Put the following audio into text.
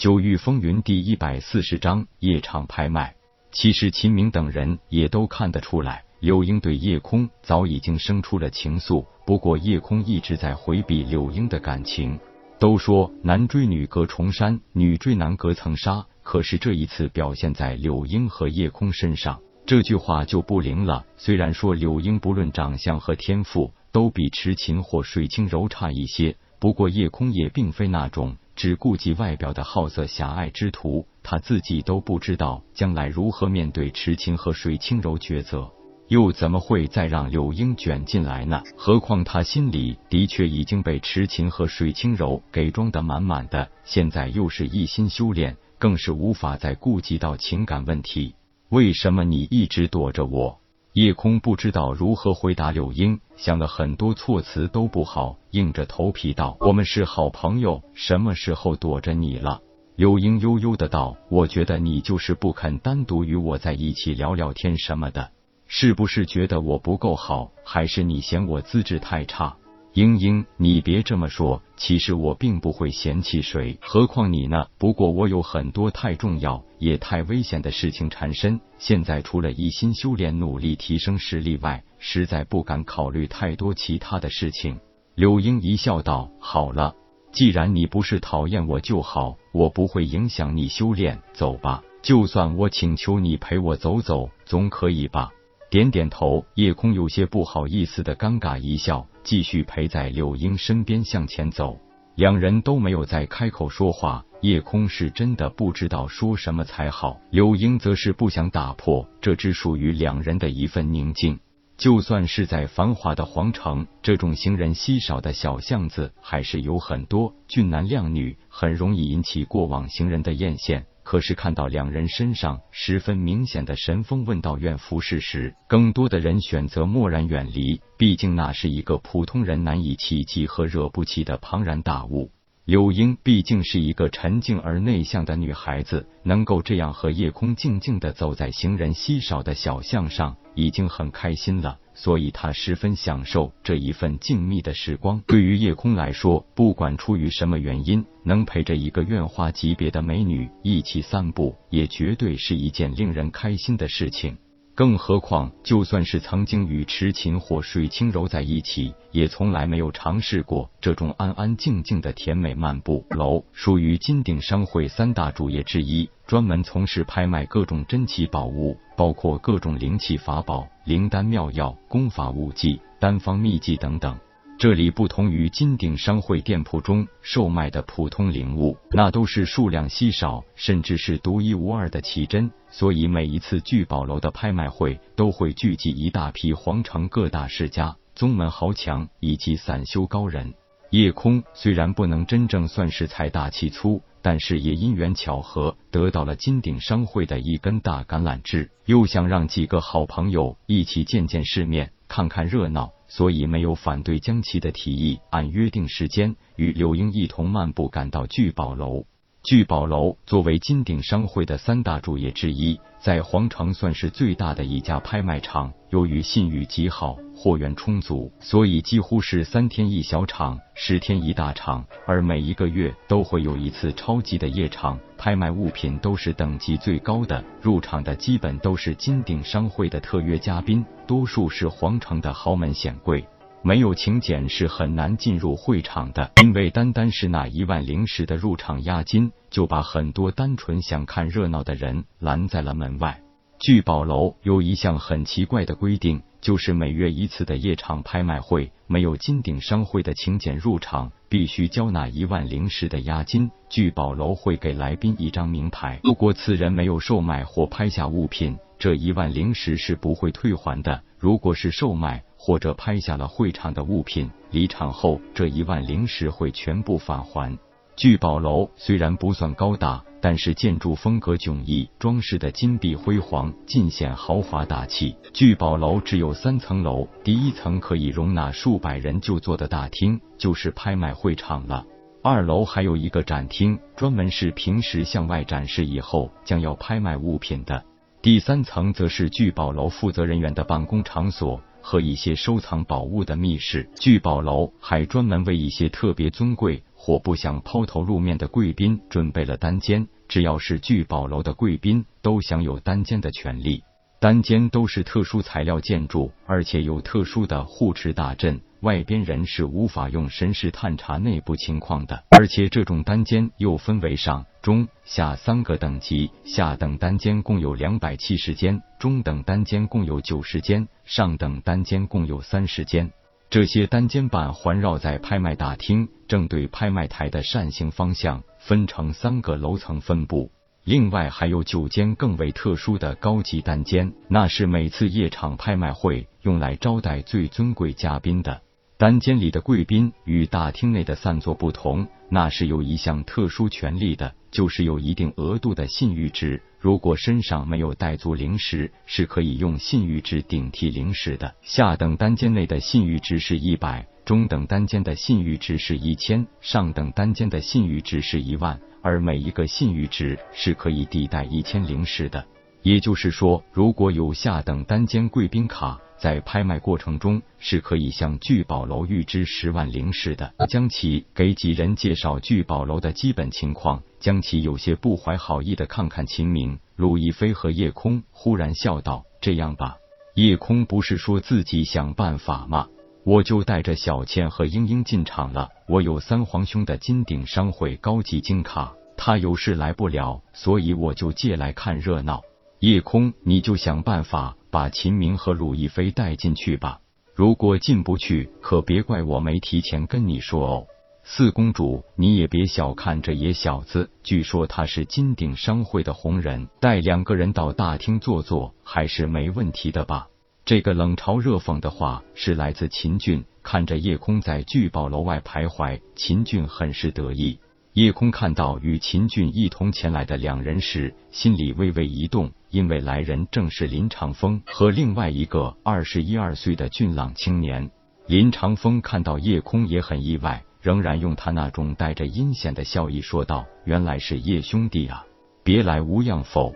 九域风云第一百四十章夜场拍卖。其实秦明等人也都看得出来，柳英对叶空早已经生出了情愫。不过叶空一直在回避柳英的感情。都说男追女隔重山，女追男隔层纱。可是这一次表现在柳英和叶空身上，这句话就不灵了。虽然说柳英不论长相和天赋都比池琴或水清柔差一些，不过叶空也并非那种。只顾及外表的好色狭隘之徒，他自己都不知道将来如何面对池琴和水清柔抉择，又怎么会再让柳英卷进来呢？何况他心里的确已经被池琴和水清柔给装得满满的，现在又是一心修炼，更是无法再顾及到情感问题。为什么你一直躲着我？叶空不知道如何回答柳英，想了很多措辞都不好，硬着头皮道：“我们是好朋友，什么时候躲着你了？”柳英悠悠的道：“我觉得你就是不肯单独与我在一起聊聊天什么的，是不是觉得我不够好，还是你嫌我资质太差？”英英，你别这么说，其实我并不会嫌弃谁，何况你呢？不过我有很多太重要也太危险的事情缠身，现在除了一心修炼、努力提升实力外，实在不敢考虑太多其他的事情。柳英一笑道：“好了，既然你不是讨厌我就好，我不会影响你修炼，走吧。就算我请求你陪我走走，总可以吧？”点点头，夜空有些不好意思的尴尬一笑。继续陪在柳英身边向前走，两人都没有再开口说话。夜空是真的不知道说什么才好，柳英则是不想打破这只属于两人的一份宁静。就算是在繁华的皇城，这种行人稀少的小巷子，还是有很多俊男靓女，很容易引起过往行人的艳羡。可是看到两人身上十分明显的神风问道院服饰时，更多的人选择漠然远离。毕竟那是一个普通人难以企及和惹不起的庞然大物。柳英毕竟是一个沉静而内向的女孩子，能够这样和夜空静静的走在行人稀少的小巷上，已经很开心了。所以她十分享受这一份静谧的时光。对于夜空来说，不管出于什么原因，能陪着一个院花级别的美女一起散步，也绝对是一件令人开心的事情。更何况，就算是曾经与池琴或水清柔在一起，也从来没有尝试过这种安安静静的甜美漫步。楼属于金鼎商会三大主业之一，专门从事拍卖各种珍奇宝物，包括各种灵气法宝、灵丹妙药、功法武技、丹方秘技等等。这里不同于金鼎商会店铺中售卖的普通灵物，那都是数量稀少，甚至是独一无二的奇珍。所以每一次聚宝楼的拍卖会，都会聚集一大批皇城各大世家、宗门豪强以及散修高人。夜空虽然不能真正算是财大气粗，但是也因缘巧合得到了金鼎商会的一根大橄榄枝，又想让几个好朋友一起见见世面，看看热闹。所以没有反对江琪的提议，按约定时间与柳英一同漫步赶到聚宝楼。聚宝楼作为金鼎商会的三大主业之一，在皇城算是最大的一家拍卖场。由于信誉极好，货源充足，所以几乎是三天一小场，十天一大场。而每一个月都会有一次超级的夜场，拍卖物品都是等级最高的。入场的基本都是金鼎商会的特约嘉宾，多数是皇城的豪门显贵。没有请柬是很难进入会场的，因为单单是那一万灵石的入场押金，就把很多单纯想看热闹的人拦在了门外。聚宝楼有一项很奇怪的规定，就是每月一次的夜场拍卖会，没有金鼎商会的请柬入场，必须交纳一万灵石的押金。聚宝楼会给来宾一张名牌，如果此人没有售卖或拍下物品，这一万灵石是不会退还的。如果是售卖，或者拍下了会场的物品，离场后这一万灵石会全部返还。聚宝楼虽然不算高大，但是建筑风格迥异，装饰的金碧辉煌，尽显豪华大气。聚宝楼只有三层楼，第一层可以容纳数百人就坐的大厅，就是拍卖会场了。二楼还有一个展厅，专门是平时向外展示以后将要拍卖物品的。第三层则是聚宝楼负责人员的办公场所。和一些收藏宝物的密室，聚宝楼还专门为一些特别尊贵。或不想抛头露面的贵宾准备了单间，只要是聚宝楼的贵宾都享有单间的权利。单间都是特殊材料建筑，而且有特殊的护持大阵，外边人是无法用神识探查内部情况的。而且这种单间又分为上、中、下三个等级，下等单间共有两百七十间，中等单间共有九十间，上等单间共有三十间。这些单间板环绕在拍卖大厅，正对拍卖台的扇形方向，分成三个楼层分布。另外还有九间更为特殊的高级单间，那是每次夜场拍卖会用来招待最尊贵嘉宾的。单间里的贵宾与大厅内的散座不同，那是有一项特殊权利的，就是有一定额度的信誉值。如果身上没有带足灵石，是可以用信誉值顶替灵石的。下等单间内的信誉值是一百，中等单间的信誉值是一千，上等单间的信誉值是一万。而每一个信誉值是可以抵贷一千灵石的，也就是说，如果有下等单间贵宾卡，在拍卖过程中是可以向聚宝楼预支十万灵石的。将其给几人介绍聚宝楼的基本情况，将其有些不怀好意的看看秦明、陆亦飞和叶空，忽然笑道：“这样吧，叶空不是说自己想办法吗？”我就带着小倩和英英进场了。我有三皇兄的金鼎商会高级金卡，他有事来不了，所以我就借来看热闹。夜空，你就想办法把秦明和鲁亦飞带进去吧。如果进不去，可别怪我没提前跟你说哦。四公主，你也别小看这野小子，据说他是金鼎商会的红人，带两个人到大厅坐坐，还是没问题的吧？这个冷嘲热讽的话是来自秦俊，看着叶空在聚宝楼外徘徊，秦俊很是得意。叶空看到与秦俊一同前来的两人时，心里微微一动，因为来人正是林长风和另外一个二十一二岁的俊朗青年。林长风看到叶空也很意外，仍然用他那种带着阴险的笑意说道：“原来是叶兄弟啊，别来无恙否？”